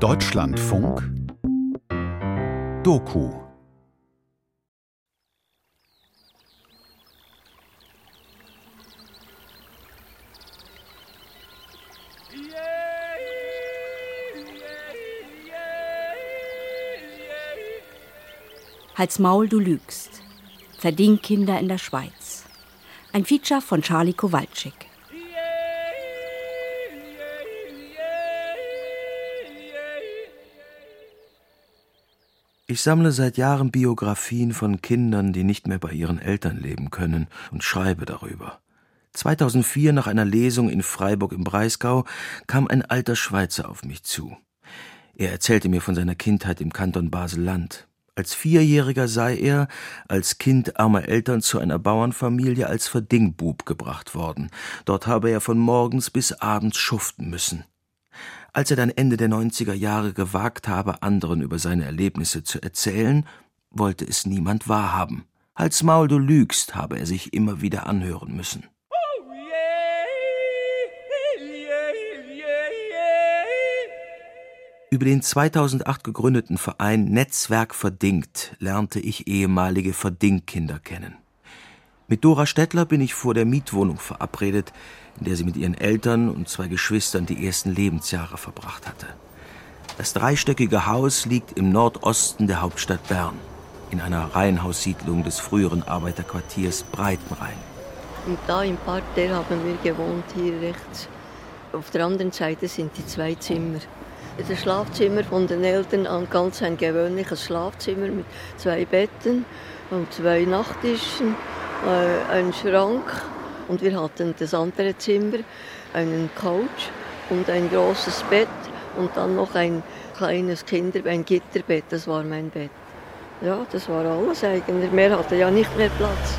Deutschlandfunk Doku Halt's Maul, du lügst. Verdingkinder in der Schweiz. Ein Feature von Charlie Kowalczyk. Ich sammle seit Jahren Biografien von Kindern, die nicht mehr bei ihren Eltern leben können, und schreibe darüber. 2004 nach einer Lesung in Freiburg im Breisgau kam ein alter Schweizer auf mich zu. Er erzählte mir von seiner Kindheit im Kanton Basel-Land. Als Vierjähriger sei er, als Kind armer Eltern, zu einer Bauernfamilie als Verdingbub gebracht worden. Dort habe er von morgens bis abends schuften müssen. Als er dann Ende der 90er Jahre gewagt habe, anderen über seine Erlebnisse zu erzählen, wollte es niemand wahrhaben. Halt's Maul, du lügst, habe er sich immer wieder anhören müssen. Über den 2008 gegründeten Verein Netzwerk Verdingt lernte ich ehemalige Verdingkinder kennen. Mit Dora Stettler bin ich vor der Mietwohnung verabredet, in der sie mit ihren Eltern und zwei Geschwistern die ersten Lebensjahre verbracht hatte. Das dreistöckige Haus liegt im Nordosten der Hauptstadt Bern, in einer Reihenhaussiedlung des früheren Arbeiterquartiers Breitenrhein. Und da im Parterre haben wir gewohnt, hier rechts. Auf der anderen Seite sind die zwei Zimmer. Das Schlafzimmer von den Eltern an ganz ein gewöhnliches Schlafzimmer mit zwei Betten und zwei Nachttischen, äh, ein Schrank und wir hatten das andere Zimmer, einen Couch und ein großes Bett und dann noch ein kleines Kinder, ein Gitterbett, das war mein Bett. Ja, das war alles eigentlich. Mehr hatte ja nicht mehr Platz.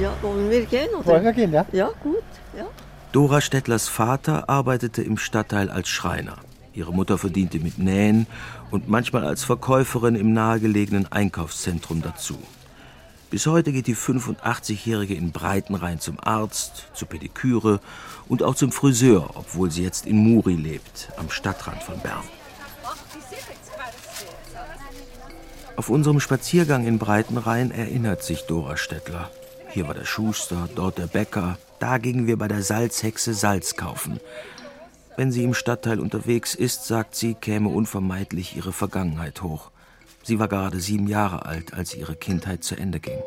Ja, wollen wir gehen? Oder? Wollen wir gehen, ja? Ja, gut. Ja. Dora Stettlers Vater arbeitete im Stadtteil als Schreiner. Ihre Mutter verdiente mit Nähen und manchmal als Verkäuferin im nahegelegenen Einkaufszentrum dazu. Bis heute geht die 85-Jährige in Breitenrhein zum Arzt, zur Pediküre und auch zum Friseur, obwohl sie jetzt in Muri lebt, am Stadtrand von Bern. Auf unserem Spaziergang in Breitenrhein erinnert sich Dora Stettler. Hier war der Schuster, dort der Bäcker, da gingen wir bei der Salzhexe Salz kaufen. Wenn sie im Stadtteil unterwegs ist, sagt sie, käme unvermeidlich ihre Vergangenheit hoch. Sie war gerade sieben Jahre alt, als ihre Kindheit zu Ende ging.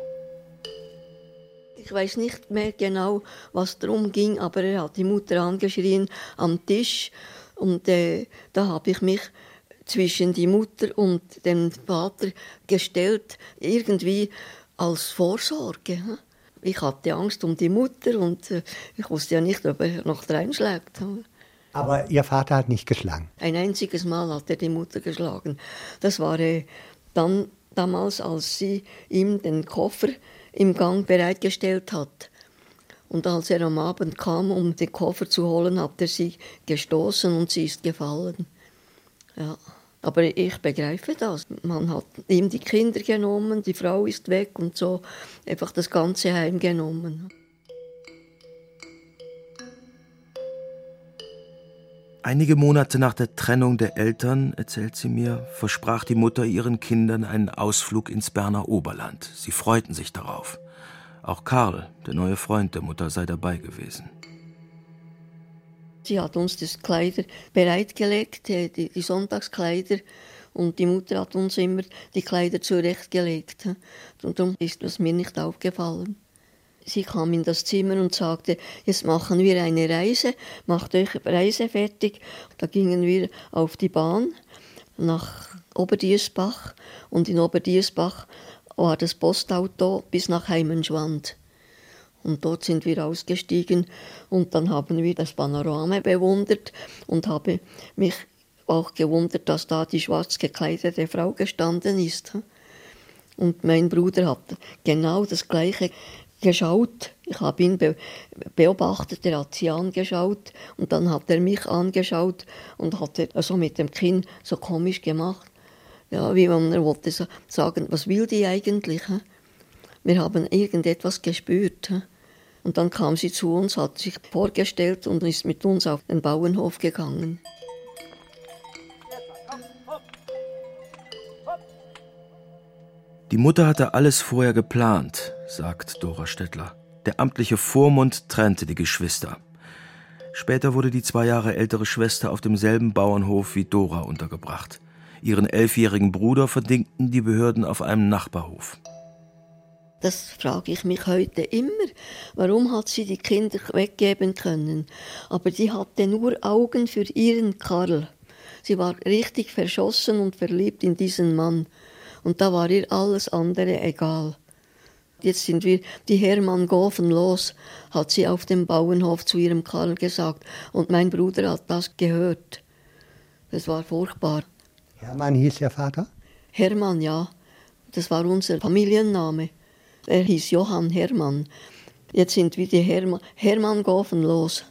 Ich weiß nicht mehr genau, was darum ging, aber er hat die Mutter angeschrien am Tisch und äh, da habe ich mich zwischen die Mutter und den Vater gestellt, irgendwie als Vorsorge. Ich hatte Angst um die Mutter und äh, ich wusste ja nicht, ob er noch reinschlägt. Aber Ihr Vater hat nicht geschlagen? Ein einziges Mal hat er die Mutter geschlagen. Das war äh, dann damals, als sie ihm den Koffer im Gang bereitgestellt hat. Und als er am Abend kam, um den Koffer zu holen, hat er sie gestoßen und sie ist gefallen. Ja. Aber ich begreife das. Man hat ihm die Kinder genommen, die Frau ist weg und so einfach das ganze Heim genommen. Einige Monate nach der Trennung der Eltern, erzählt sie mir, versprach die Mutter ihren Kindern einen Ausflug ins Berner Oberland. Sie freuten sich darauf. Auch Karl, der neue Freund der Mutter, sei dabei gewesen. Sie hat uns das Kleider bereitgelegt, die, die Sonntagskleider, und die Mutter hat uns immer die Kleider zurechtgelegt. Und darum ist es mir nicht aufgefallen. Sie kam in das Zimmer und sagte, jetzt machen wir eine Reise, macht euch Reise fertig. Da gingen wir auf die Bahn nach Oberdiersbach und in Oberdiersbach war das Postauto bis nach Heimenschwand. Und dort sind wir ausgestiegen und dann haben wir das Panorama bewundert und habe mich auch gewundert, dass da die schwarz gekleidete Frau gestanden ist. Und mein Bruder hat genau das Gleiche geschaut. Ich habe ihn be beobachtet, er hat sie angeschaut und dann hat er mich angeschaut und hat also mit dem Kinn so komisch gemacht. Ja, wie man er wollte sagen, was will die eigentlich? He? Wir haben irgendetwas gespürt. He? Und dann kam sie zu uns, hat sich vorgestellt und ist mit uns auf den Bauernhof gegangen. Die Mutter hatte alles vorher geplant, sagt Dora Stettler. Der amtliche Vormund trennte die Geschwister. Später wurde die zwei Jahre ältere Schwester auf demselben Bauernhof wie Dora untergebracht. Ihren elfjährigen Bruder verdingten die Behörden auf einem Nachbarhof. Das frage ich mich heute immer. Warum hat sie die Kinder weggeben können? Aber sie hatte nur Augen für ihren Karl. Sie war richtig verschossen und verliebt in diesen Mann. Und da war ihr alles andere egal. Jetzt sind wir die Hermann Gofen los, hat sie auf dem Bauernhof zu ihrem Karl gesagt. Und mein Bruder hat das gehört. Das war furchtbar. Hermann hieß Ihr Vater? Hermann, ja. Das war unser Familienname. Er hieß Johann Hermann. Jetzt sind wir die Hermann, Hermann Gofen los,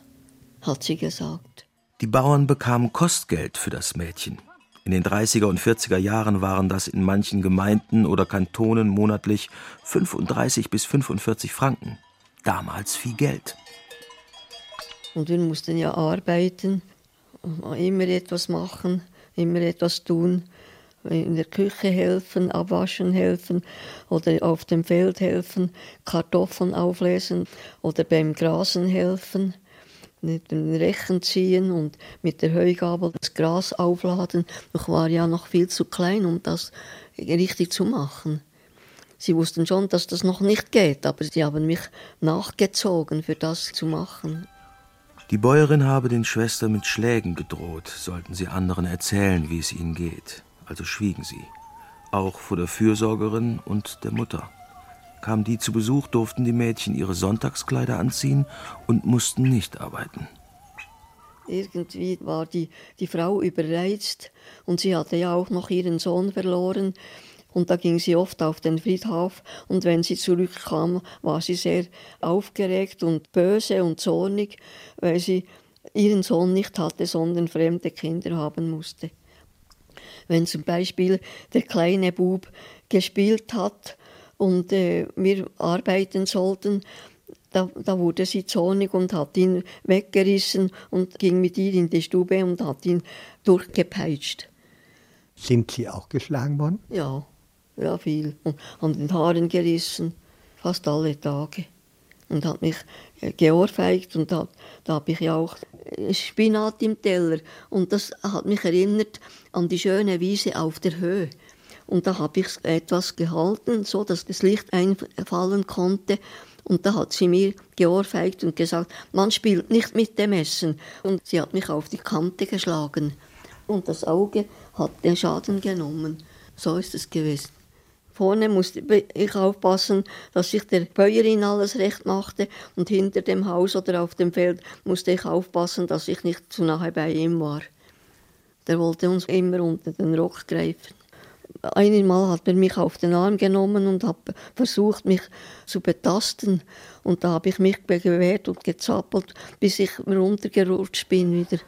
hat sie gesagt. Die Bauern bekamen Kostgeld für das Mädchen. In den 30er und 40er Jahren waren das in manchen Gemeinden oder Kantonen monatlich 35 bis 45 Franken. Damals viel Geld. Und wir mussten ja arbeiten, immer etwas machen, immer etwas tun, in der Küche helfen, abwaschen helfen oder auf dem Feld helfen, Kartoffeln auflesen oder beim Grasen helfen mit dem Rechen ziehen und mit der Heugabel das Gras aufladen. Ich war ja noch viel zu klein, um das richtig zu machen. Sie wussten schon, dass das noch nicht geht, aber sie haben mich nachgezogen, für das zu machen. Die Bäuerin habe den Schwestern mit Schlägen gedroht, sollten sie anderen erzählen, wie es ihnen geht. Also schwiegen sie, auch vor der Fürsorgerin und der Mutter. Kamen die zu Besuch, durften die Mädchen ihre Sonntagskleider anziehen und mussten nicht arbeiten. Irgendwie war die, die Frau überreizt und sie hatte ja auch noch ihren Sohn verloren. Und da ging sie oft auf den Friedhof und wenn sie zurückkam, war sie sehr aufgeregt und böse und zornig, weil sie ihren Sohn nicht hatte, sondern fremde Kinder haben musste. Wenn zum Beispiel der kleine Bub gespielt hat und äh, wir arbeiten sollten, da, da, wurde sie zornig und hat ihn weggerissen und ging mit ihr in die Stube und hat ihn durchgepeitscht. Sind Sie auch geschlagen worden? Ja, ja viel. Und an den Haaren gerissen, fast alle Tage. Und hat mich äh, geohrfeigt und hat, da habe ich ja auch äh, Spinat im Teller. Und das hat mich erinnert an die schöne Wiese auf der Höhe. Und da habe ich etwas gehalten, so dass das Licht einfallen konnte. Und da hat sie mir geohrfeigt und gesagt, man spielt nicht mit dem Essen. Und sie hat mich auf die Kante geschlagen. Und das Auge hat den Schaden genommen. So ist es gewesen. Vorne musste ich aufpassen, dass ich der Bäuerin alles recht machte und hinter dem Haus oder auf dem Feld musste ich aufpassen, dass ich nicht zu nahe bei ihm war. Der wollte uns immer unter den Rock greifen. Einmal hat er mich auf den Arm genommen und hat versucht, mich zu betasten. Und da habe ich mich gewehrt und gezappelt, bis ich runtergerutscht bin wieder.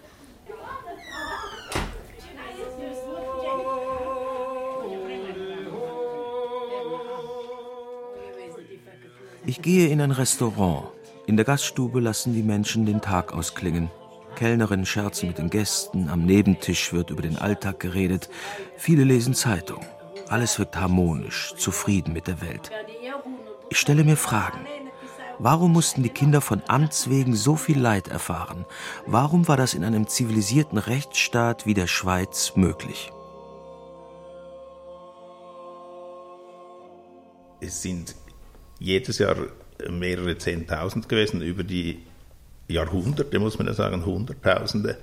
Ich gehe in ein Restaurant. In der Gaststube lassen die Menschen den Tag ausklingen. Kellnerinnen scherzen mit den Gästen, am Nebentisch wird über den Alltag geredet. Viele lesen Zeitung. Alles wirkt harmonisch, zufrieden mit der Welt. Ich stelle mir Fragen. Warum mussten die Kinder von Amts wegen so viel Leid erfahren? Warum war das in einem zivilisierten Rechtsstaat wie der Schweiz möglich? Es sind jedes Jahr mehrere Zehntausend gewesen über die Jahrhunderte, muss man ja sagen, Hunderttausende.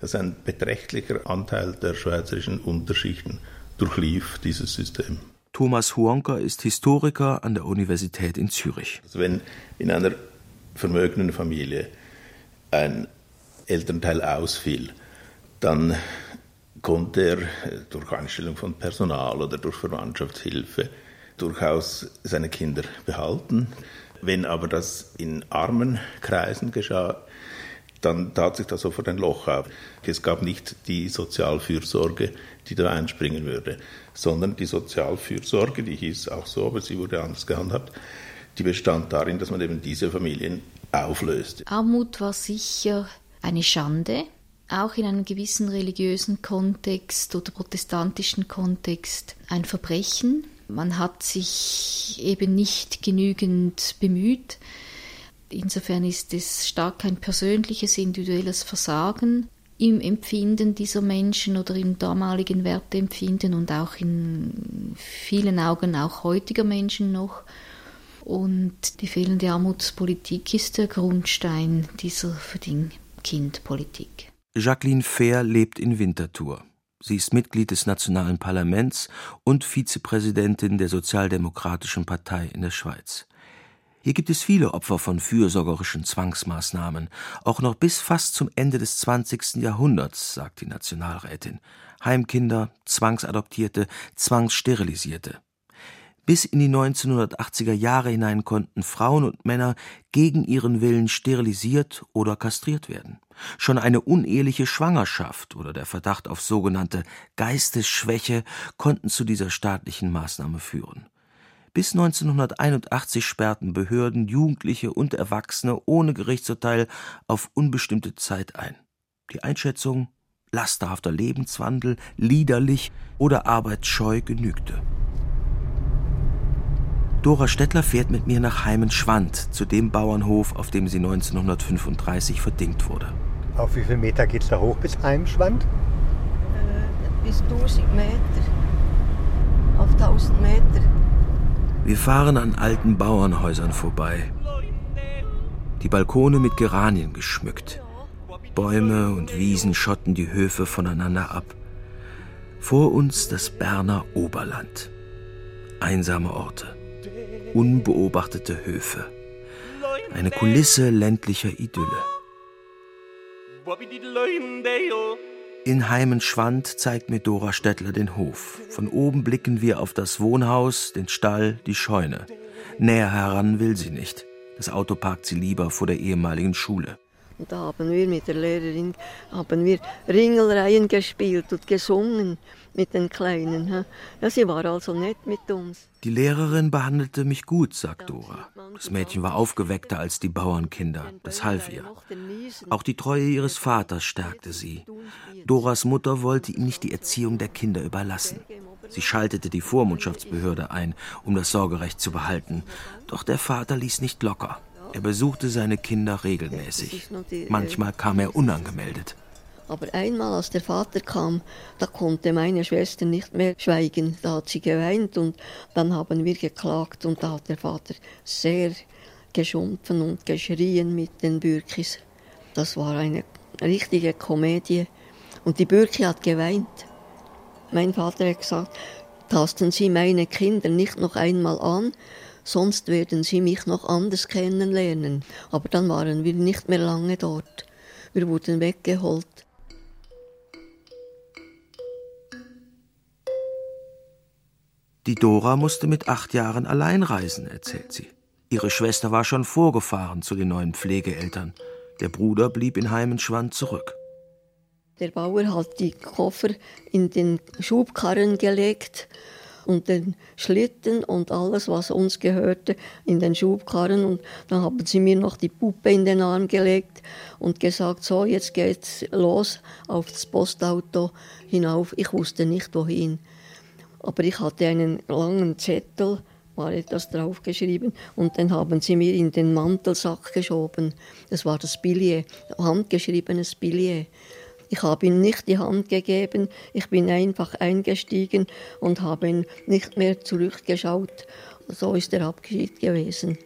Das ist ein beträchtlicher Anteil der schweizerischen Unterschichten durchlief dieses System. Thomas Huonker ist Historiker an der Universität in Zürich. Also wenn in einer vermögenden Familie ein Elternteil ausfiel, dann konnte er durch Einstellung von Personal oder durch Verwandtschaftshilfe durchaus seine Kinder behalten. Wenn aber das in armen Kreisen geschah, dann tat sich da sofort ein Loch auf. Es gab nicht die Sozialfürsorge, die da einspringen würde, sondern die Sozialfürsorge, die hieß auch so, aber sie wurde anders gehandhabt, die bestand darin, dass man eben diese Familien auflöste. Armut war sicher eine Schande auch in einem gewissen religiösen Kontext oder protestantischen Kontext ein Verbrechen. Man hat sich eben nicht genügend bemüht. Insofern ist es stark ein persönliches, individuelles Versagen im Empfinden dieser Menschen oder im damaligen Werteempfinden und auch in vielen Augen auch heutiger Menschen noch. Und die fehlende Armutspolitik ist der Grundstein dieser Verding-Kind-Politik. Jacqueline Fair lebt in Winterthur. Sie ist Mitglied des Nationalen Parlaments und Vizepräsidentin der Sozialdemokratischen Partei in der Schweiz. Hier gibt es viele Opfer von fürsorgerischen Zwangsmaßnahmen, auch noch bis fast zum Ende des 20. Jahrhunderts, sagt die Nationalrätin. Heimkinder, Zwangsadoptierte, Zwangssterilisierte. Bis in die 1980er Jahre hinein konnten Frauen und Männer gegen ihren Willen sterilisiert oder kastriert werden. Schon eine uneheliche Schwangerschaft oder der Verdacht auf sogenannte Geistesschwäche konnten zu dieser staatlichen Maßnahme führen. Bis 1981 sperrten Behörden Jugendliche und Erwachsene ohne Gerichtsurteil auf unbestimmte Zeit ein. Die Einschätzung lasterhafter Lebenswandel, liederlich oder arbeitsscheu genügte. Dora Stettler fährt mit mir nach Heimenschwand, zu dem Bauernhof, auf dem sie 1935 verdingt wurde. Auf wie viele Meter geht es da hoch bis Heimenschwand? Äh, bis 1000 Meter. Auf 1000 Meter. Wir fahren an alten Bauernhäusern vorbei. Die Balkone mit Geranien geschmückt. Bäume und Wiesen schotten die Höfe voneinander ab. Vor uns das Berner Oberland. Einsame Orte unbeobachtete Höfe. Eine Kulisse ländlicher Idylle. In Heimenschwand zeigt mir Dora Stettler den Hof. Von oben blicken wir auf das Wohnhaus, den Stall, die Scheune. Näher heran will sie nicht. Das Auto parkt sie lieber vor der ehemaligen Schule. Und da haben wir mit der Lehrerin haben wir Ringelreihen gespielt und gesungen mit den Kleinen. Ja, sie war also nett mit uns. Die Lehrerin behandelte mich gut, sagt Dora. Das Mädchen war aufgeweckter als die Bauernkinder. Das half ihr. Auch die Treue ihres Vaters stärkte sie. Doras Mutter wollte ihm nicht die Erziehung der Kinder überlassen. Sie schaltete die Vormundschaftsbehörde ein, um das Sorgerecht zu behalten. Doch der Vater ließ nicht locker. Er besuchte seine Kinder regelmäßig. Manchmal kam er unangemeldet. Aber einmal, als der Vater kam, da konnte meine Schwester nicht mehr schweigen. Da hat sie geweint und dann haben wir geklagt und da hat der Vater sehr geschumpfen und geschrien mit den Bürkis. Das war eine richtige Komödie. Und die Bürki hat geweint. Mein Vater hat gesagt, tasten Sie meine Kinder nicht noch einmal an, sonst werden Sie mich noch anders kennenlernen. Aber dann waren wir nicht mehr lange dort. Wir wurden weggeholt. Die Dora musste mit acht Jahren allein reisen, erzählt sie. Ihre Schwester war schon vorgefahren zu den neuen Pflegeeltern. Der Bruder blieb in Heimenschwand zurück. Der Bauer hat die Koffer in den Schubkarren gelegt und den Schlitten und alles, was uns gehörte, in den Schubkarren. Und dann haben sie mir noch die Puppe in den Arm gelegt und gesagt, so, jetzt geht's los auf das Postauto hinauf. Ich wusste nicht, wohin. Aber ich hatte einen langen Zettel, war etwas draufgeschrieben und den haben sie mir in den Mantelsack geschoben. Das war das Billet, handgeschriebenes Billet. Ich habe ihm nicht die Hand gegeben, ich bin einfach eingestiegen und habe ihn nicht mehr zurückgeschaut. So ist der Abschied gewesen.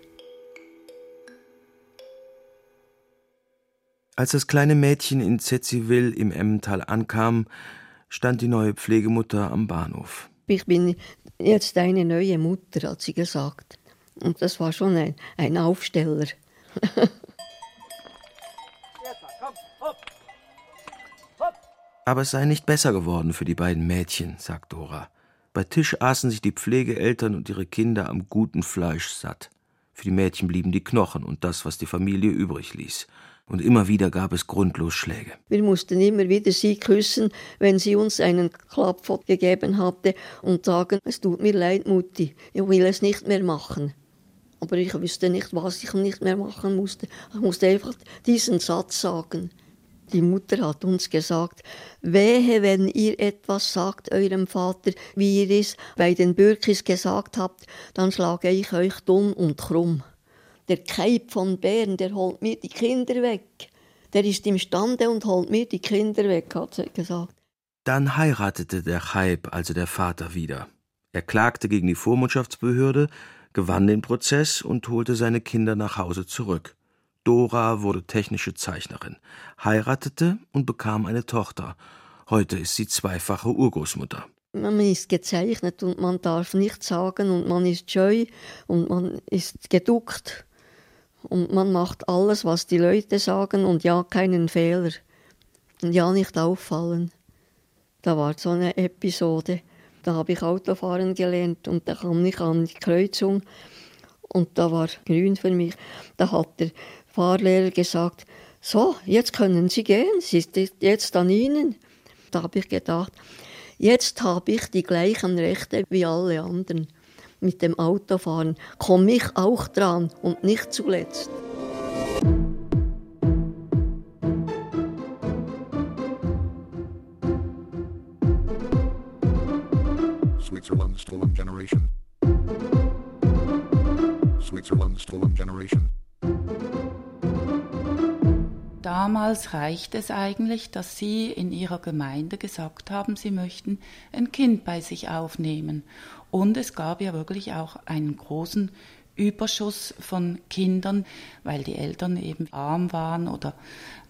Als das kleine Mädchen in Zetziville im Emmental ankam, stand die neue Pflegemutter am Bahnhof ich bin jetzt deine neue Mutter, hat sie gesagt. Und das war schon ein, ein Aufsteller. Aber es sei nicht besser geworden für die beiden Mädchen, sagt Dora. Bei Tisch aßen sich die Pflegeeltern und ihre Kinder am guten Fleisch satt. Für die Mädchen blieben die Knochen und das, was die Familie übrig ließ und immer wieder gab es grundlos Schläge. Wir mussten immer wieder sie küssen, wenn sie uns einen Klappfott gegeben hatte und sagen, es tut mir leid, Mutti, ich will es nicht mehr machen. Aber ich wusste nicht, was ich nicht mehr machen musste. Ich musste einfach diesen Satz sagen. Die Mutter hat uns gesagt, wehe, wenn ihr etwas sagt eurem Vater, wie ihr es bei den Bürkis gesagt habt, dann schlage ich euch dumm und krumm. Der Keib von Bären, der holt mir die Kinder weg. Der ist imstande und holt mir die Kinder weg, hat sie gesagt. Dann heiratete der Chaib, also der Vater, wieder. Er klagte gegen die Vormundschaftsbehörde, gewann den Prozess und holte seine Kinder nach Hause zurück. Dora wurde technische Zeichnerin, heiratete und bekam eine Tochter. Heute ist sie zweifache Urgroßmutter. Man ist gezeichnet und man darf nichts sagen und man ist scheu und man ist geduckt und man macht alles, was die Leute sagen und ja, keinen Fehler und ja, nicht auffallen. Da war so eine Episode. Da habe ich Autofahren gelernt und da kam ich an die Kreuzung und da war grün für mich. Da hat der Fahrlehrer gesagt, so, jetzt können Sie gehen, es ist jetzt an Ihnen. Da habe ich gedacht, jetzt habe ich die gleichen Rechte wie alle anderen. Mit dem Autofahren komme ich auch dran und nicht zuletzt. Switzerland's stolen generation. Switzerland's stolen generation. Damals reicht es eigentlich, dass Sie in Ihrer Gemeinde gesagt haben, Sie möchten ein Kind bei sich aufnehmen. Und es gab ja wirklich auch einen großen Überschuss von Kindern, weil die Eltern eben arm waren oder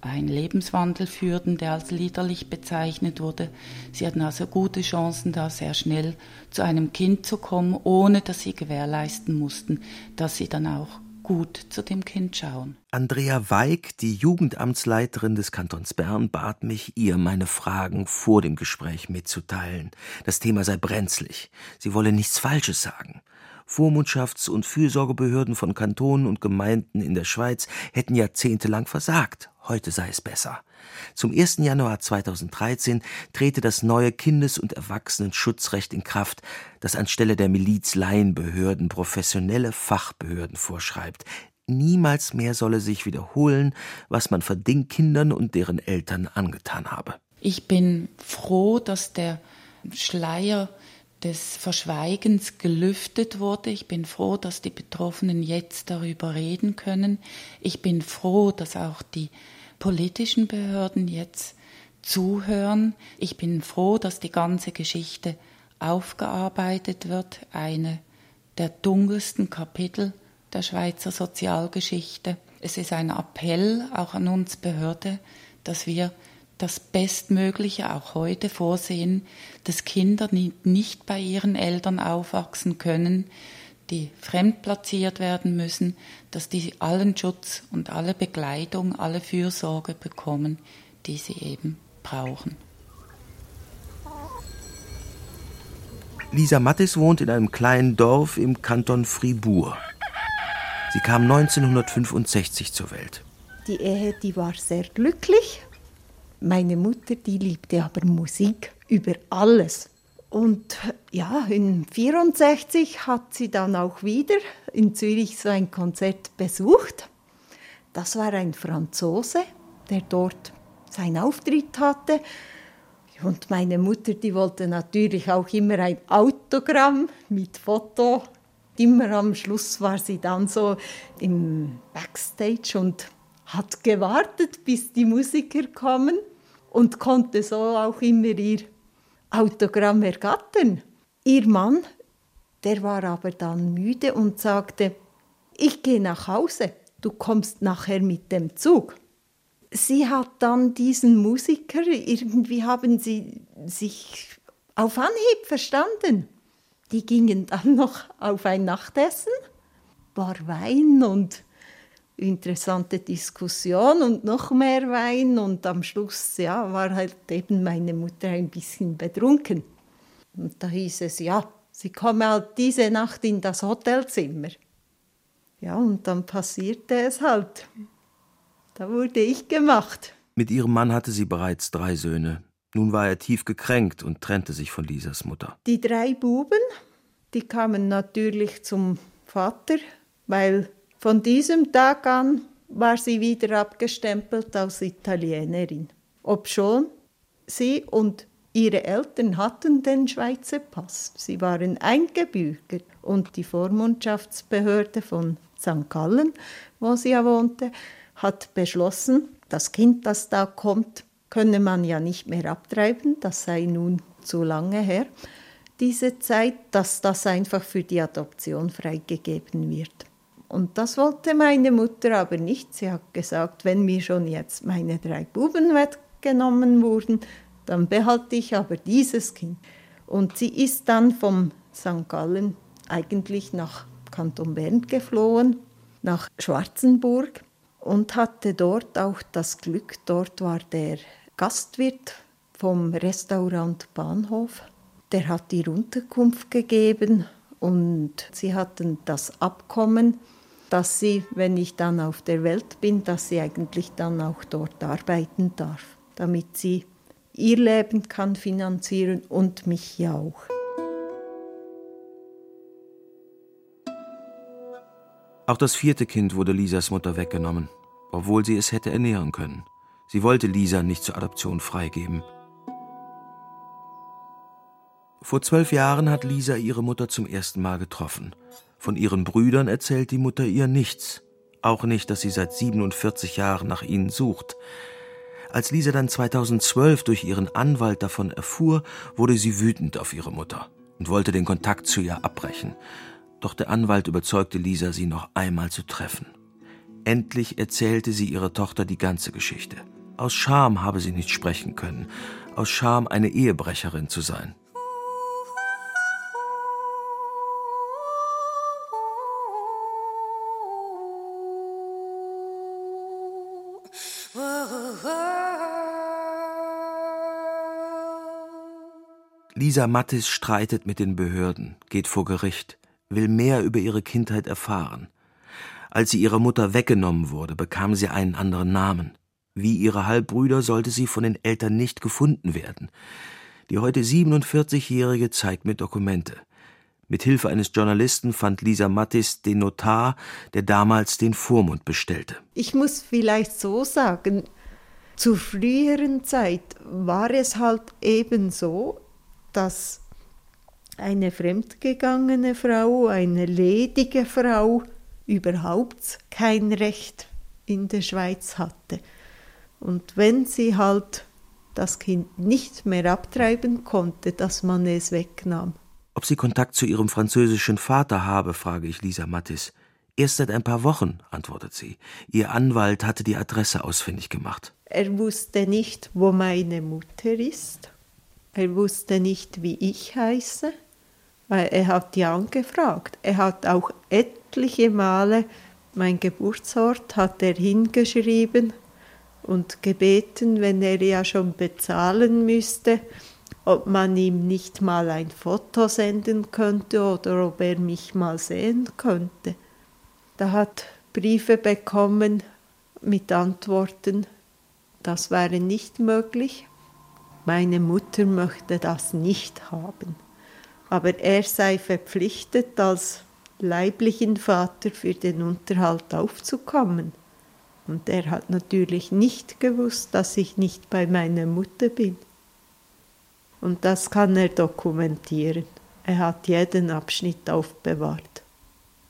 einen Lebenswandel führten, der als liederlich bezeichnet wurde. Sie hatten also gute Chancen, da sehr schnell zu einem Kind zu kommen, ohne dass sie gewährleisten mussten, dass sie dann auch gut zu dem Kind schauen. Andrea Weig, die Jugendamtsleiterin des Kantons Bern, bat mich, ihr meine Fragen vor dem Gespräch mitzuteilen. Das Thema sei brenzlig. Sie wolle nichts Falsches sagen. Vormundschafts- und Fürsorgebehörden von Kantonen und Gemeinden in der Schweiz hätten jahrzehntelang versagt. Heute sei es besser. Zum 1. Januar 2013 trete das neue Kindes- und Erwachsenenschutzrecht in Kraft, das anstelle der Miliz-Laienbehörden professionelle Fachbehörden vorschreibt. Niemals mehr solle sich wiederholen, was man Verdingkindern und deren Eltern angetan habe. Ich bin froh, dass der Schleier des Verschweigens gelüftet wurde. Ich bin froh, dass die Betroffenen jetzt darüber reden können. Ich bin froh, dass auch die politischen Behörden jetzt zuhören. Ich bin froh, dass die ganze Geschichte aufgearbeitet wird, eine der dunkelsten Kapitel der Schweizer Sozialgeschichte. Es ist ein Appell auch an uns Behörde, dass wir das Bestmögliche auch heute vorsehen, dass Kinder nicht bei ihren Eltern aufwachsen können, die fremdplatziert werden müssen, dass die allen Schutz und alle Begleitung, alle Fürsorge bekommen, die sie eben brauchen. Lisa Mattis wohnt in einem kleinen Dorf im Kanton Fribourg. Sie kam 1965 zur Welt. Die Ehe, die war sehr glücklich. Meine Mutter, die liebte aber Musik über alles. Und ja, in 64 hat sie dann auch wieder in Zürich so ein Konzert besucht. Das war ein Franzose, der dort seinen Auftritt hatte. Und meine Mutter, die wollte natürlich auch immer ein Autogramm mit Foto. Immer am Schluss war sie dann so im Backstage und hat gewartet, bis die Musiker kommen und konnte so auch immer ihr Autogramm ergattern. Ihr Mann, der war aber dann müde und sagte, ich gehe nach Hause, du kommst nachher mit dem Zug. Sie hat dann diesen Musiker, irgendwie haben sie sich auf Anhieb verstanden. Die gingen dann noch auf ein Nachtessen, war Wein und interessante Diskussion und noch mehr Wein und am Schluss ja, war halt eben meine Mutter ein bisschen betrunken. Und da hieß es, ja, sie komme halt diese Nacht in das Hotelzimmer. Ja, und dann passierte es halt. Da wurde ich gemacht. Mit ihrem Mann hatte sie bereits drei Söhne. Nun war er tief gekränkt und trennte sich von Lisas Mutter. Die drei Buben, die kamen natürlich zum Vater, weil von diesem Tag an war sie wieder abgestempelt als Italienerin. obschon sie und ihre Eltern hatten den Schweizer Pass. Sie waren eingebürgert und die Vormundschaftsbehörde von St. Gallen, wo sie ja wohnte, hat beschlossen, das Kind, das da kommt, könne man ja nicht mehr abtreiben, das sei nun zu lange her, diese Zeit, dass das einfach für die Adoption freigegeben wird. Und das wollte meine Mutter aber nicht. Sie hat gesagt, wenn mir schon jetzt meine drei Buben weggenommen wurden, dann behalte ich aber dieses Kind. Und sie ist dann vom St. Gallen eigentlich nach Kanton Bern geflohen, nach Schwarzenburg und hatte dort auch das Glück, dort war der Gastwirt vom Restaurant Bahnhof, der hat ihr Unterkunft gegeben und sie hatten das Abkommen, dass sie, wenn ich dann auf der Welt bin, dass sie eigentlich dann auch dort arbeiten darf, damit sie ihr Leben kann finanzieren und mich ja auch. Auch das vierte Kind wurde Lisas Mutter weggenommen, obwohl sie es hätte ernähren können. Sie wollte Lisa nicht zur Adoption freigeben. Vor zwölf Jahren hat Lisa ihre Mutter zum ersten Mal getroffen. Von ihren Brüdern erzählt die Mutter ihr nichts. Auch nicht, dass sie seit 47 Jahren nach ihnen sucht. Als Lisa dann 2012 durch ihren Anwalt davon erfuhr, wurde sie wütend auf ihre Mutter und wollte den Kontakt zu ihr abbrechen. Doch der Anwalt überzeugte Lisa, sie noch einmal zu treffen. Endlich erzählte sie ihrer Tochter die ganze Geschichte. Aus Scham habe sie nicht sprechen können, aus Scham eine Ehebrecherin zu sein. Lisa Mattis streitet mit den Behörden, geht vor Gericht, will mehr über ihre Kindheit erfahren. Als sie ihrer Mutter weggenommen wurde, bekam sie einen anderen Namen. Wie ihre Halbbrüder sollte sie von den Eltern nicht gefunden werden. Die heute 47-Jährige zeigt mir Dokumente. Mit Hilfe eines Journalisten fand Lisa Mattis den Notar, der damals den Vormund bestellte. Ich muss vielleicht so sagen, zur früheren Zeit war es halt eben so, dass eine fremdgegangene Frau, eine ledige Frau überhaupt kein Recht in der Schweiz hatte. Und wenn sie halt das Kind nicht mehr abtreiben konnte, dass man es wegnahm. Ob sie Kontakt zu ihrem französischen Vater habe, frage ich Lisa Mattis. Erst seit ein paar Wochen, antwortet sie. Ihr Anwalt hatte die Adresse ausfindig gemacht. Er wusste nicht, wo meine Mutter ist. Er wusste nicht, wie ich heiße, weil er hat die angefragt. Er hat auch etliche Male mein Geburtsort hat er hingeschrieben und gebeten, wenn er ja schon bezahlen müsste, ob man ihm nicht mal ein Foto senden könnte oder ob er mich mal sehen könnte. Da hat Briefe bekommen mit Antworten, das wäre nicht möglich. Meine Mutter möchte das nicht haben. Aber er sei verpflichtet, als leiblichen Vater für den Unterhalt aufzukommen. Und er hat natürlich nicht gewusst, dass ich nicht bei meiner Mutter bin. Und das kann er dokumentieren. Er hat jeden Abschnitt aufbewahrt.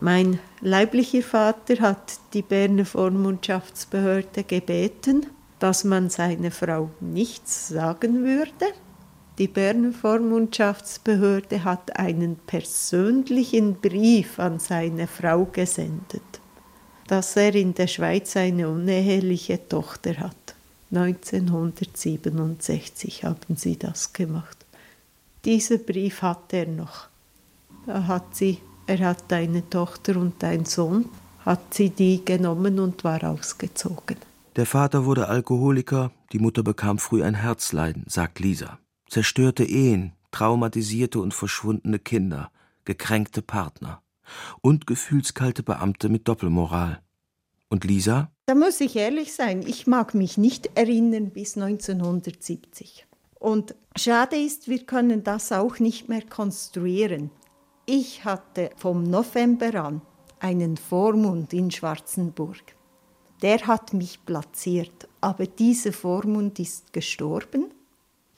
Mein leiblicher Vater hat die Berner Vormundschaftsbehörde gebeten, dass man seiner Frau nichts sagen würde. Die Berner Vormundschaftsbehörde hat einen persönlichen Brief an seine Frau gesendet, dass er in der Schweiz eine uneheliche Tochter hat. 1967 haben sie das gemacht. Dieser Brief hat er noch. Da hat sie, er hat eine Tochter und einen Sohn, hat sie die genommen und war ausgezogen. Der Vater wurde Alkoholiker, die Mutter bekam früh ein Herzleiden, sagt Lisa. Zerstörte Ehen, traumatisierte und verschwundene Kinder, gekränkte Partner und gefühlskalte Beamte mit Doppelmoral. Und Lisa? Da muss ich ehrlich sein, ich mag mich nicht erinnern bis 1970. Und schade ist, wir können das auch nicht mehr konstruieren. Ich hatte vom November an einen Vormund in Schwarzenburg. Der hat mich platziert, aber dieser Vormund ist gestorben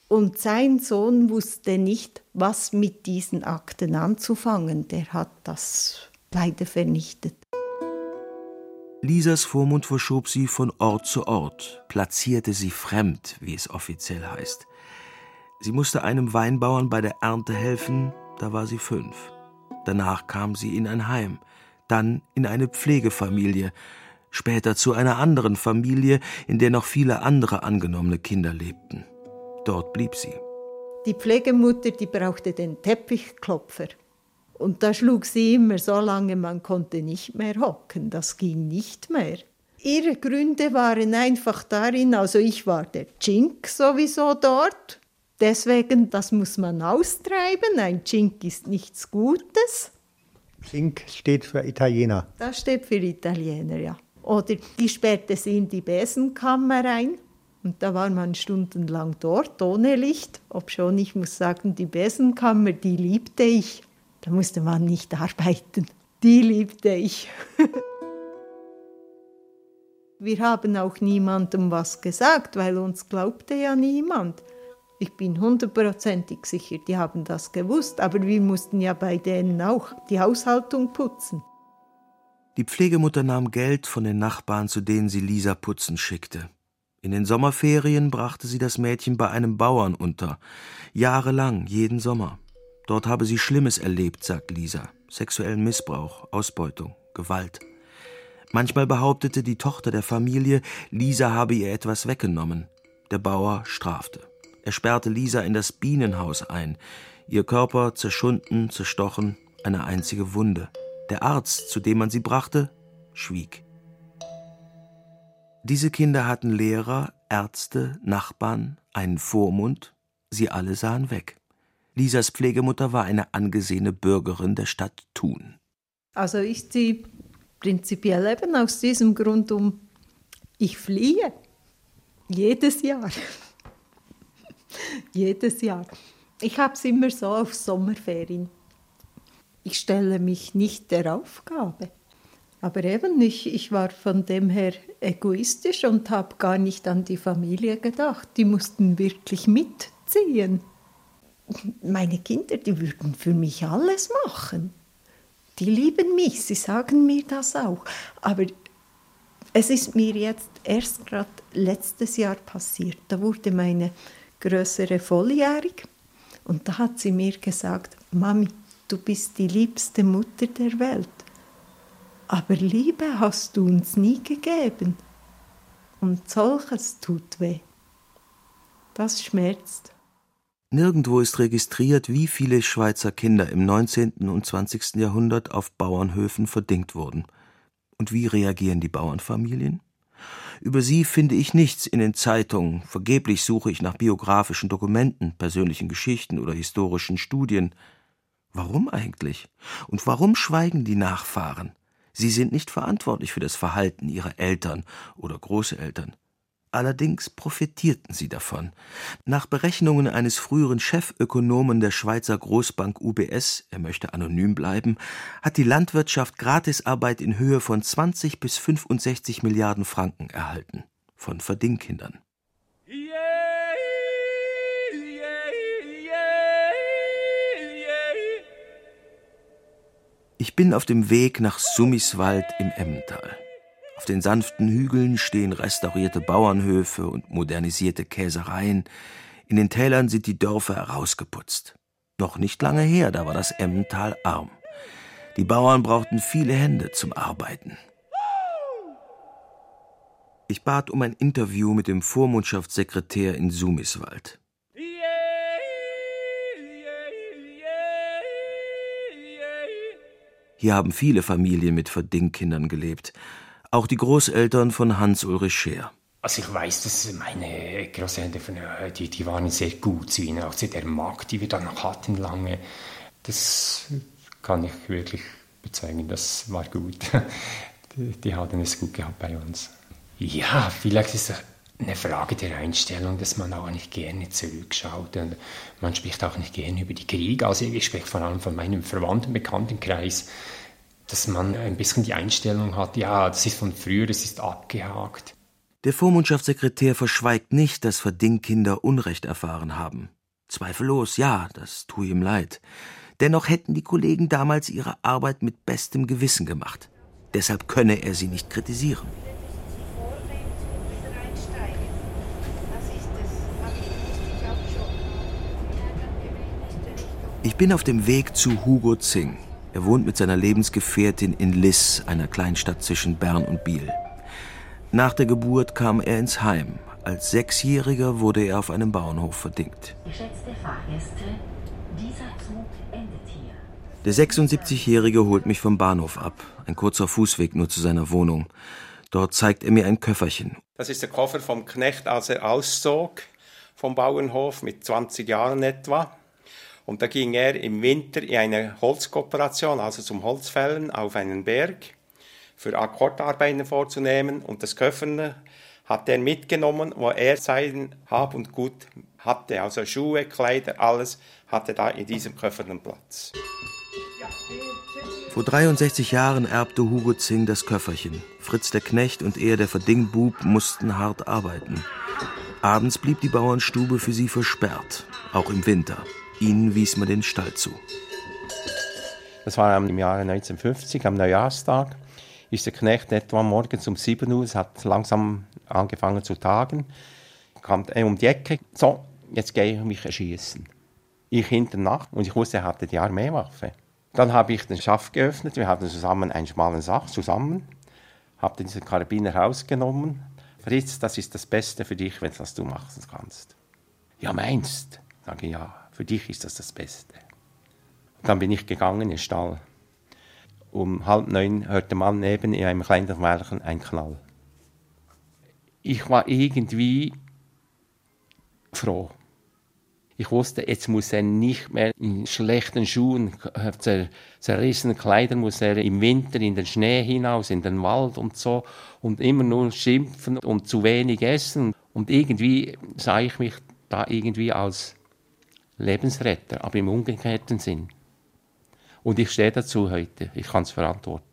und sein Sohn wusste nicht, was mit diesen Akten anzufangen. Der hat das leider vernichtet. Lisas Vormund verschob sie von Ort zu Ort, platzierte sie fremd, wie es offiziell heißt. Sie musste einem Weinbauern bei der Ernte helfen, da war sie fünf. Danach kam sie in ein Heim, dann in eine Pflegefamilie, später zu einer anderen Familie, in der noch viele andere angenommene Kinder lebten. Dort blieb sie. Die Pflegemutter, die brauchte den Teppichklopfer. Und da schlug sie immer so lange, man konnte nicht mehr hocken. Das ging nicht mehr. Ihre Gründe waren einfach darin, also ich war der Chink sowieso dort. Deswegen, das muss man austreiben. Ein Chink ist nichts Gutes. Chink steht für Italiener. Das steht für Italiener, ja. Oder die sperrte sie in die Besenkammer ein. Und da war man stundenlang dort, ohne Licht. Obschon, ich muss sagen, die Besenkammer, die liebte ich. Da musste man nicht arbeiten. Die liebte ich. Wir haben auch niemandem was gesagt, weil uns glaubte ja niemand. Ich bin hundertprozentig sicher, die haben das gewusst, aber wir mussten ja bei denen auch die Haushaltung putzen. Die Pflegemutter nahm Geld von den Nachbarn, zu denen sie Lisa putzen schickte. In den Sommerferien brachte sie das Mädchen bei einem Bauern unter, jahrelang, jeden Sommer. Dort habe sie Schlimmes erlebt, sagt Lisa. Sexuellen Missbrauch, Ausbeutung, Gewalt. Manchmal behauptete die Tochter der Familie, Lisa habe ihr etwas weggenommen. Der Bauer strafte. Er sperrte Lisa in das Bienenhaus ein. Ihr Körper zerschunden, zerstochen, eine einzige Wunde. Der Arzt, zu dem man sie brachte, schwieg. Diese Kinder hatten Lehrer, Ärzte, Nachbarn, einen Vormund, sie alle sahen weg. Lisas Pflegemutter war eine angesehene Bürgerin der Stadt Thun. Also ich ziehe prinzipiell eben aus diesem Grund um, ich fliehe. Jedes Jahr. Jedes Jahr. Ich habe es immer so auf Sommerferien. Ich stelle mich nicht der Aufgabe. Aber eben, ich, ich war von dem her egoistisch und habe gar nicht an die Familie gedacht. Die mussten wirklich mitziehen meine Kinder, die würden für mich alles machen. Die lieben mich, sie sagen mir das auch. Aber es ist mir jetzt erst gerade letztes Jahr passiert. Da wurde meine Größere volljährig und da hat sie mir gesagt, Mami, du bist die liebste Mutter der Welt. Aber Liebe hast du uns nie gegeben. Und solches tut weh. Das schmerzt. Nirgendwo ist registriert, wie viele Schweizer Kinder im 19. und 20. Jahrhundert auf Bauernhöfen verdingt wurden. Und wie reagieren die Bauernfamilien? Über sie finde ich nichts in den Zeitungen, vergeblich suche ich nach biografischen Dokumenten, persönlichen Geschichten oder historischen Studien. Warum eigentlich? Und warum schweigen die Nachfahren? Sie sind nicht verantwortlich für das Verhalten ihrer Eltern oder Großeltern. Allerdings profitierten sie davon. Nach Berechnungen eines früheren Chefökonomen der Schweizer Großbank UBS, er möchte anonym bleiben, hat die Landwirtschaft Gratisarbeit in Höhe von 20 bis 65 Milliarden Franken erhalten. Von Verdingkindern. Ich bin auf dem Weg nach Summiswald im Emmental. Auf den sanften Hügeln stehen restaurierte Bauernhöfe und modernisierte Käsereien. In den Tälern sind die Dörfer herausgeputzt. Noch nicht lange her, da war das Emmental arm. Die Bauern brauchten viele Hände zum Arbeiten. Ich bat um ein Interview mit dem Vormundschaftssekretär in Sumiswald. Hier haben viele Familien mit Verdingkindern gelebt. Auch die Großeltern von Hans-Ulrich Scheer. Also ich weiß, dass meine Großeltern, die, die waren sehr gut zu ihnen. Also der Markt, die wir dann noch hatten lange, das kann ich wirklich bezeugen, das war gut. Die, die hatten es gut gehabt bei uns. Ja, vielleicht ist es eine Frage der Einstellung, dass man auch nicht gerne zurückschaut. Und man spricht auch nicht gerne über die Kriege. Also ich spreche vor allem von meinem Verwandten, Bekanntenkreis dass man ein bisschen die Einstellung hat, ja, das ist von früher, das ist abgehakt. Der Vormundschaftssekretär verschweigt nicht, dass Verdingkinder Unrecht erfahren haben. Zweifellos, ja, das tue ihm leid. Dennoch hätten die Kollegen damals ihre Arbeit mit bestem Gewissen gemacht. Deshalb könne er sie nicht kritisieren. Ich bin auf dem Weg zu Hugo Zing. Er wohnt mit seiner Lebensgefährtin in Liss, einer Kleinstadt zwischen Bern und Biel. Nach der Geburt kam er ins Heim. Als Sechsjähriger wurde er auf einem Bauernhof verdingt. Geschätzte Fahrgäste, dieser Zug endet hier. Der 76-Jährige holt mich vom Bahnhof ab. Ein kurzer Fußweg nur zu seiner Wohnung. Dort zeigt er mir ein Köfferchen. Das ist der Koffer vom Knecht, als er auszog vom Bauernhof mit 20 Jahren etwa. Und da ging er im Winter in eine Holzkooperation, also zum Holzfällen, auf einen Berg für Akkordarbeiten vorzunehmen. Und das Köffern hat er mitgenommen, wo er sein Hab und Gut hatte. Also Schuhe, Kleider, alles hatte da in diesem Köffernen Platz. Vor 63 Jahren erbte Hugo Zing das Köfferchen. Fritz der Knecht und er, der Verdingbub, mussten hart arbeiten. Abends blieb die Bauernstube für sie versperrt, auch im Winter. Ihnen wies man den Stall zu. Das war im Jahre 1950, am Neujahrstag, ist der Knecht etwa morgens um 7 Uhr, es hat langsam angefangen zu tagen, kam er um die Ecke, so, jetzt gehe ich mich erschießen. Ich hinten nach und ich wusste, er hatte die Armeewaffe. Dann habe ich den Schaft geöffnet, wir hatten zusammen einen schmalen Sach zusammen, habe diesen Karabiner rausgenommen. Fritz, das ist das Beste für dich, wenn das du machen kannst. Ja, meinst? Sage ja. Für dich ist das das Beste. Dann bin ich gegangen in den Stall. Um halb neun hörte man neben in einem kleinen Wäldchen ein Knall. Ich war irgendwie froh. Ich wusste, jetzt muss er nicht mehr in schlechten Schuhen, zer zerrissenen Kleidern, muss er im Winter in den Schnee hinaus, in den Wald und so und immer nur schimpfen und zu wenig essen. Und irgendwie sah ich mich da irgendwie als Lebensretter, aber im umgekehrten Sinn. Und ich stehe dazu heute, ich kann es verantworten.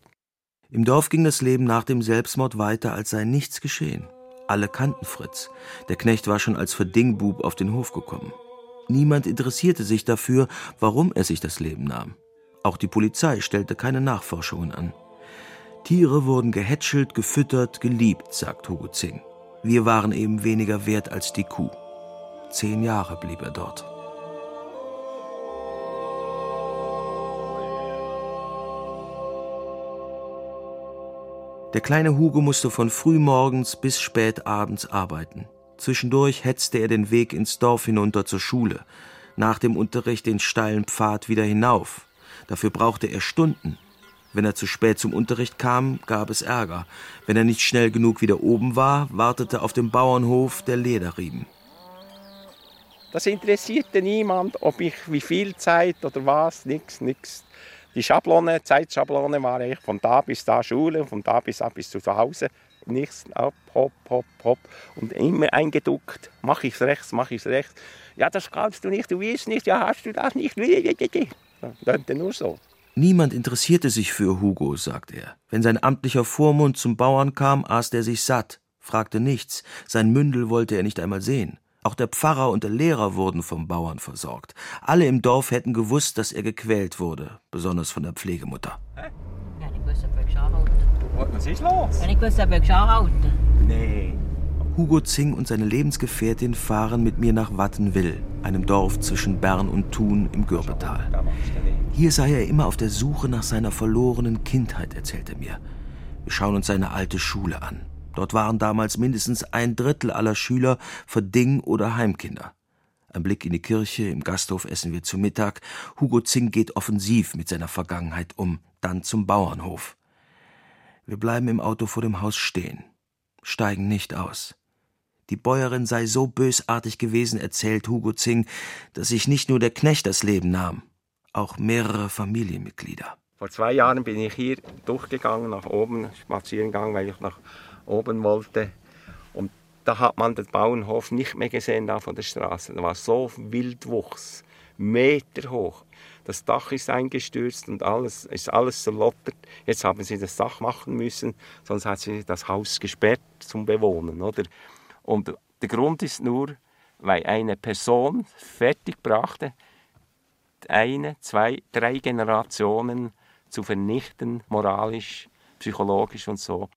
Im Dorf ging das Leben nach dem Selbstmord weiter, als sei nichts geschehen. Alle kannten Fritz. Der Knecht war schon als Verdingbub auf den Hof gekommen. Niemand interessierte sich dafür, warum er sich das Leben nahm. Auch die Polizei stellte keine Nachforschungen an. Tiere wurden gehätschelt, gefüttert, geliebt, sagt Hugo Zing. Wir waren eben weniger wert als die Kuh. Zehn Jahre blieb er dort. Der kleine Hugo musste von frühmorgens bis spät abends arbeiten. Zwischendurch hetzte er den Weg ins Dorf hinunter zur Schule, nach dem Unterricht den steilen Pfad wieder hinauf. Dafür brauchte er Stunden. Wenn er zu spät zum Unterricht kam, gab es Ärger. Wenn er nicht schnell genug wieder oben war, wartete auf dem Bauernhof der Lederriemen. Das interessierte niemand, ob ich wie viel Zeit oder was, nix, nix. Die Schablone, Zeitschablone war eigentlich von da bis da Schule, von da bis da bis zu Hause. Nichts ab, hopp, hopp, hopp. Und immer eingeduckt. Mach ich's rechts, mach ich's rechts. Ja, das kannst du nicht, du willst nicht, ja, hast du das nicht. Dann nur so. Niemand interessierte sich für Hugo, sagt er. Wenn sein amtlicher Vormund zum Bauern kam, aß er sich satt, fragte nichts. Sein Mündel wollte er nicht einmal sehen. Auch der Pfarrer und der Lehrer wurden vom Bauern versorgt. Alle im Dorf hätten gewusst, dass er gequält wurde, besonders von der Pflegemutter. Hä? Ja, ich wusste, Was ist los? Ich wusste. Nee. Hugo Zing und seine Lebensgefährtin fahren mit mir nach Wattenwill, einem Dorf zwischen Bern und Thun im Gürbetal. Hier sei er immer auf der Suche nach seiner verlorenen Kindheit, erzählt er mir. Wir schauen uns seine alte Schule an. Dort waren damals mindestens ein Drittel aller Schüler Verding- oder Heimkinder. Ein Blick in die Kirche, im Gasthof essen wir zu Mittag. Hugo Zing geht offensiv mit seiner Vergangenheit um, dann zum Bauernhof. Wir bleiben im Auto vor dem Haus stehen, steigen nicht aus. Die Bäuerin sei so bösartig gewesen, erzählt Hugo Zing, dass sich nicht nur der Knecht das Leben nahm, auch mehrere Familienmitglieder. Vor zwei Jahren bin ich hier durchgegangen, nach oben spazieren gegangen, weil ich nach oben wollte. Und da hat man den Bauernhof nicht mehr gesehen da von der Straße. Da war so Wildwuchs. Meter hoch. Das Dach ist eingestürzt und alles ist alles zerlottert. Jetzt haben sie das Dach machen müssen, sonst hat sie das Haus gesperrt zum Bewohnen, oder? Und der Grund ist nur, weil eine Person fertig brachte, eine, zwei, drei Generationen zu vernichten, moralisch, psychologisch und so.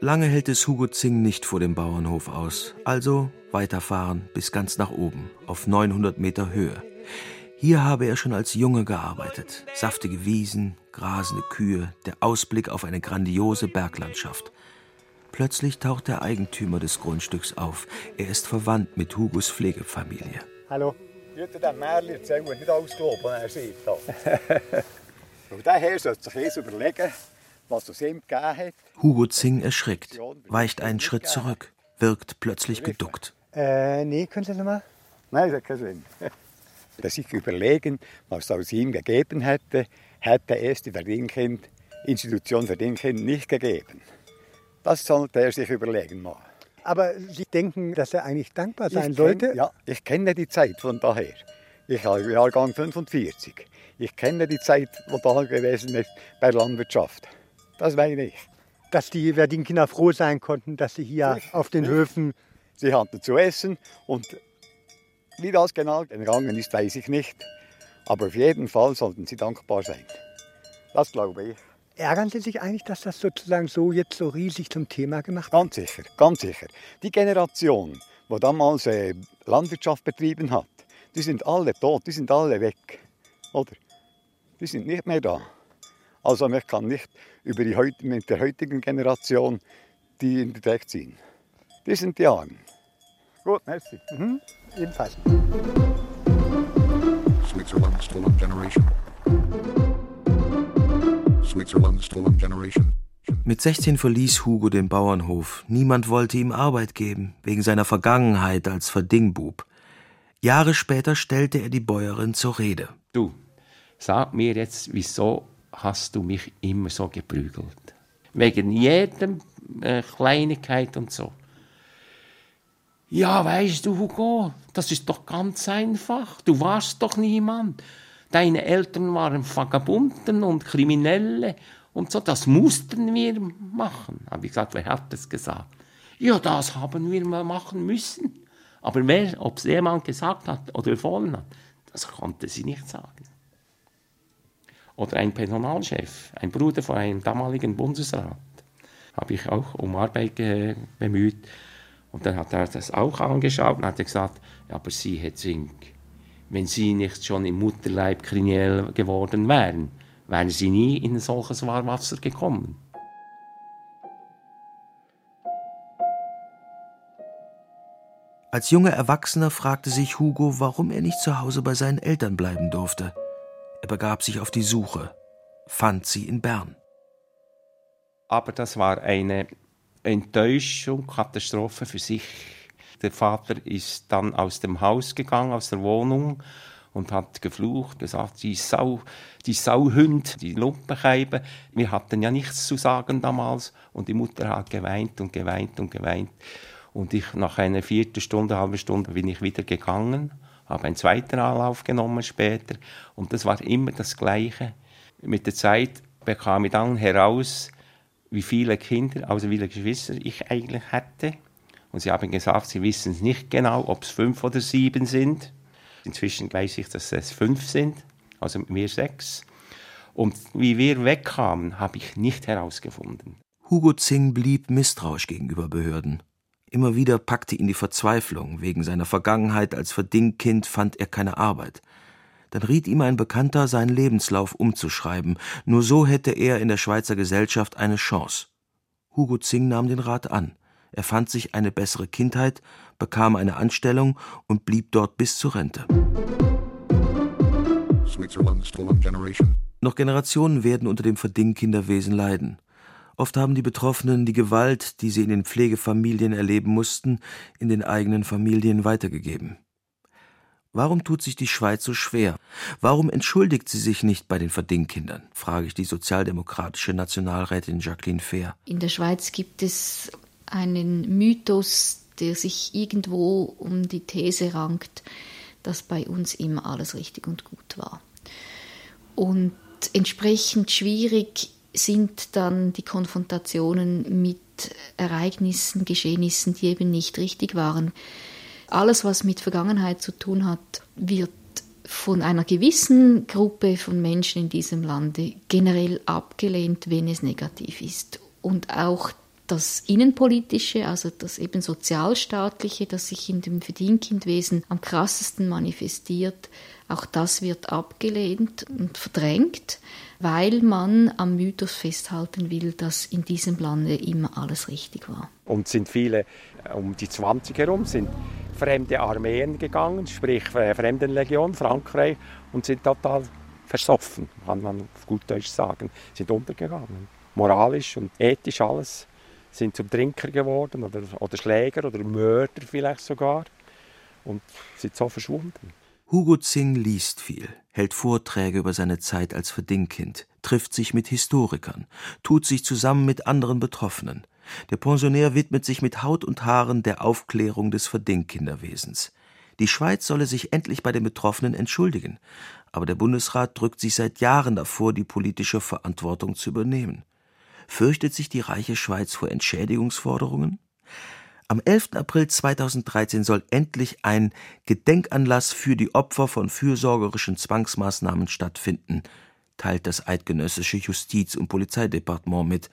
Lange hält es Hugo Zing nicht vor dem Bauernhof aus. Also weiterfahren bis ganz nach oben, auf 900 Meter Höhe. Hier habe er schon als Junge gearbeitet. Saftige Wiesen, grasende Kühe, der Ausblick auf eine grandiose Berglandschaft. Plötzlich taucht der Eigentümer des Grundstücks auf. Er ist verwandt mit Hugos Pflegefamilie. Hallo. Ich würde dem Märchen erzählen, nicht alles glauben, er sieht. Und der Herr sollte sich jetzt überlegen, was es ihm gegeben hat. Hugo Zing erschrickt, weicht einen Schritt zurück, wirkt plötzlich geduckt. Äh, nee, können Sie nochmal? Nein, das hat keinen Sinn. Dass sich überlegen, was es ihm gegeben hätte, hätte es die Verdingkind, Institution Verdingkind nicht gegeben. Das sollte er sich überlegen mal. Aber Sie denken, dass er eigentlich dankbar sein ich sollte? Kenn, ja, ich kenne die Zeit von daher. Ich habe Jahrgang 45. Ich kenne die Zeit, wo da gewesen ist bei der Landwirtschaft. Das meine ich. Dass die Verdinkinder froh sein konnten, dass sie hier ich, auf den ich. Höfen. Sie hatten zu essen und wie das genau gegangen ist, weiß ich nicht. Aber auf jeden Fall sollten sie dankbar sein. Das glaube ich. Ärgern Sie sich eigentlich, dass das sozusagen so jetzt so riesig zum Thema gemacht wird? Ganz sicher, ganz sicher. Die Generation, die damals äh, Landwirtschaft betrieben hat, die sind alle tot, die sind alle weg. Oder? Die sind nicht mehr da. Also man kann nicht über die, mit der heutigen Generation die in den Dreck ziehen. Die sind die Armen. Gut, merci. Mhm. Ebenfalls. Switzerland Stolen Generation. Switzerland Stolen Generation. Mit 16 verließ Hugo den Bauernhof. Niemand wollte ihm Arbeit geben, wegen seiner Vergangenheit als Verdingbub. Jahre später stellte er die Bäuerin zur Rede. Du, sag mir jetzt, wieso hast du mich immer so geprügelt. Wegen jedem äh, Kleinigkeit und so. Ja, weißt du, Hugo, das ist doch ganz einfach. Du warst doch niemand. Deine Eltern waren Vagabunden und Kriminelle und so. Das mussten wir machen. Habe ich gesagt, wer hat das gesagt? Ja, das haben wir mal machen müssen. Aber wer, ob es jemand gesagt hat oder befohlen hat, das konnte sie nicht sagen. Oder ein Personalchef, ein Bruder von einem damaligen Bundesrat, habe ich auch um Arbeit bemüht. Und dann hat er das auch angeschaut und hat gesagt, ja, aber Sie, Herr Zink, wenn Sie nicht schon im Mutterleib kriminell geworden wären, wären Sie nie in solches Warmwasser gekommen. Als junger Erwachsener fragte sich Hugo, warum er nicht zu Hause bei seinen Eltern bleiben durfte. Er begab sich auf die Suche, fand sie in Bern. Aber das war eine Enttäuschung, Katastrophe für sich. Der Vater ist dann aus dem Haus gegangen, aus der Wohnung und hat geflucht, gesagt, die Sau, die Sauhund, die Lumpenscheibe. Wir hatten ja nichts zu sagen damals und die Mutter hat geweint und geweint und geweint. Und ich nach einer vierten Stunde, halbe Stunde bin ich wieder gegangen habe einen zweiten Anlauf genommen später und das war immer das Gleiche. Mit der Zeit bekam ich dann heraus, wie viele Kinder, also wie viele Geschwister ich eigentlich hatte. Und sie haben gesagt, sie wissen es nicht genau, ob es fünf oder sieben sind. Inzwischen weiß ich, dass es fünf sind, also wir sechs. Und wie wir wegkamen, habe ich nicht herausgefunden. Hugo Zing blieb misstrauisch gegenüber Behörden. Immer wieder packte ihn die Verzweiflung. Wegen seiner Vergangenheit als Verdingkind fand er keine Arbeit. Dann riet ihm ein Bekannter, seinen Lebenslauf umzuschreiben. Nur so hätte er in der Schweizer Gesellschaft eine Chance. Hugo Zing nahm den Rat an. Er fand sich eine bessere Kindheit, bekam eine Anstellung und blieb dort bis zur Rente. Noch Generationen werden unter dem Verdingkinderwesen leiden. Oft haben die Betroffenen die Gewalt, die sie in den Pflegefamilien erleben mussten, in den eigenen Familien weitergegeben. Warum tut sich die Schweiz so schwer? Warum entschuldigt sie sich nicht bei den Verdingkindern? frage ich die sozialdemokratische Nationalrätin Jacqueline Fehr. In der Schweiz gibt es einen Mythos, der sich irgendwo um die These rankt, dass bei uns immer alles richtig und gut war. Und entsprechend schwierig sind dann die Konfrontationen mit Ereignissen, Geschehnissen, die eben nicht richtig waren. Alles, was mit Vergangenheit zu tun hat, wird von einer gewissen Gruppe von Menschen in diesem Lande generell abgelehnt, wenn es negativ ist. Und auch das Innenpolitische, also das eben Sozialstaatliche, das sich in dem Verdienkindwesen am krassesten manifestiert, auch das wird abgelehnt und verdrängt, weil man am Mythos festhalten will, dass in diesem Lande immer alles richtig war. Und sind viele äh, um die 20 herum sind fremde Armeen gegangen, sprich äh, Fremdenlegion, Frankreich, und sind total versoffen, kann man auf gut Deutsch sagen, sind untergegangen. Moralisch und ethisch alles sind zum Trinker geworden oder, oder Schläger oder Mörder vielleicht sogar und sind so verschwunden. Hugo Zing liest viel, hält Vorträge über seine Zeit als Verdingkind, trifft sich mit Historikern, tut sich zusammen mit anderen Betroffenen. Der Pensionär widmet sich mit Haut und Haaren der Aufklärung des Verdingkinderwesens. Die Schweiz solle sich endlich bei den Betroffenen entschuldigen, aber der Bundesrat drückt sich seit Jahren davor, die politische Verantwortung zu übernehmen. Fürchtet sich die reiche Schweiz vor Entschädigungsforderungen? Am 11. April 2013 soll endlich ein Gedenkanlass für die Opfer von fürsorgerischen Zwangsmaßnahmen stattfinden, teilt das eidgenössische Justiz- und Polizeidepartement mit,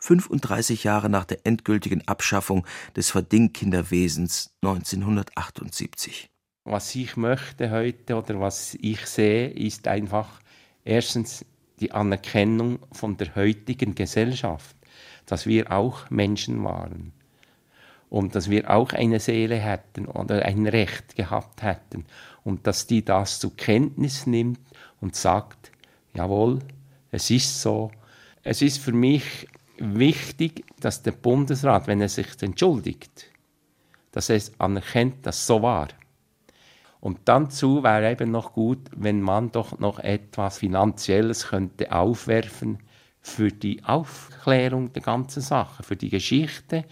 35 Jahre nach der endgültigen Abschaffung des Verdingkinderwesens 1978. Was ich möchte heute oder was ich sehe, ist einfach erstens die Anerkennung von der heutigen Gesellschaft, dass wir auch Menschen waren und dass wir auch eine Seele hätten oder ein Recht gehabt hätten und dass die das zur Kenntnis nimmt und sagt, jawohl, es ist so. Es ist für mich wichtig, dass der Bundesrat, wenn er sich entschuldigt, dass er es anerkennt, dass es so war. Und dazu wäre eben noch gut, wenn man doch noch etwas Finanzielles könnte aufwerfen für die Aufklärung der ganzen Sache, für die Geschichte,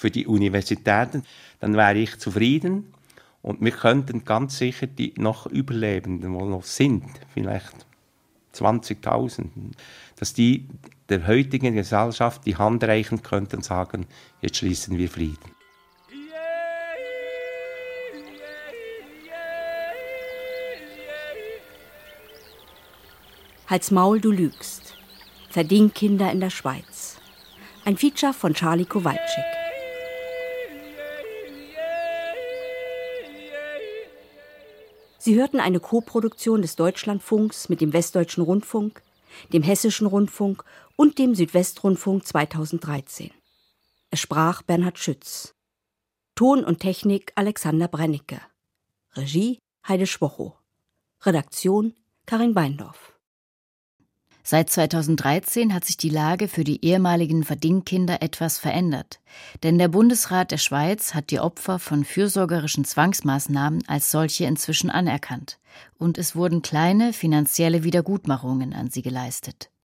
für die Universitäten, dann wäre ich zufrieden und wir könnten ganz sicher die noch Überlebenden, die noch sind, vielleicht 20.000, dass die der heutigen Gesellschaft die Hand reichen könnten und sagen, jetzt schließen wir Frieden. Halt's Maul, du lügst. Verdingkinder in der Schweiz. Ein Feature von Charlie Kowalczyk. Sie hörten eine Koproduktion des Deutschlandfunks mit dem Westdeutschen Rundfunk, dem Hessischen Rundfunk und dem Südwestrundfunk 2013. Es sprach Bernhard Schütz. Ton und Technik Alexander Brennicke. Regie Heide Schwocho. Redaktion Karin Beindorf. Seit 2013 hat sich die Lage für die ehemaligen Verdingkinder etwas verändert. Denn der Bundesrat der Schweiz hat die Opfer von fürsorgerischen Zwangsmaßnahmen als solche inzwischen anerkannt. Und es wurden kleine finanzielle Wiedergutmachungen an sie geleistet.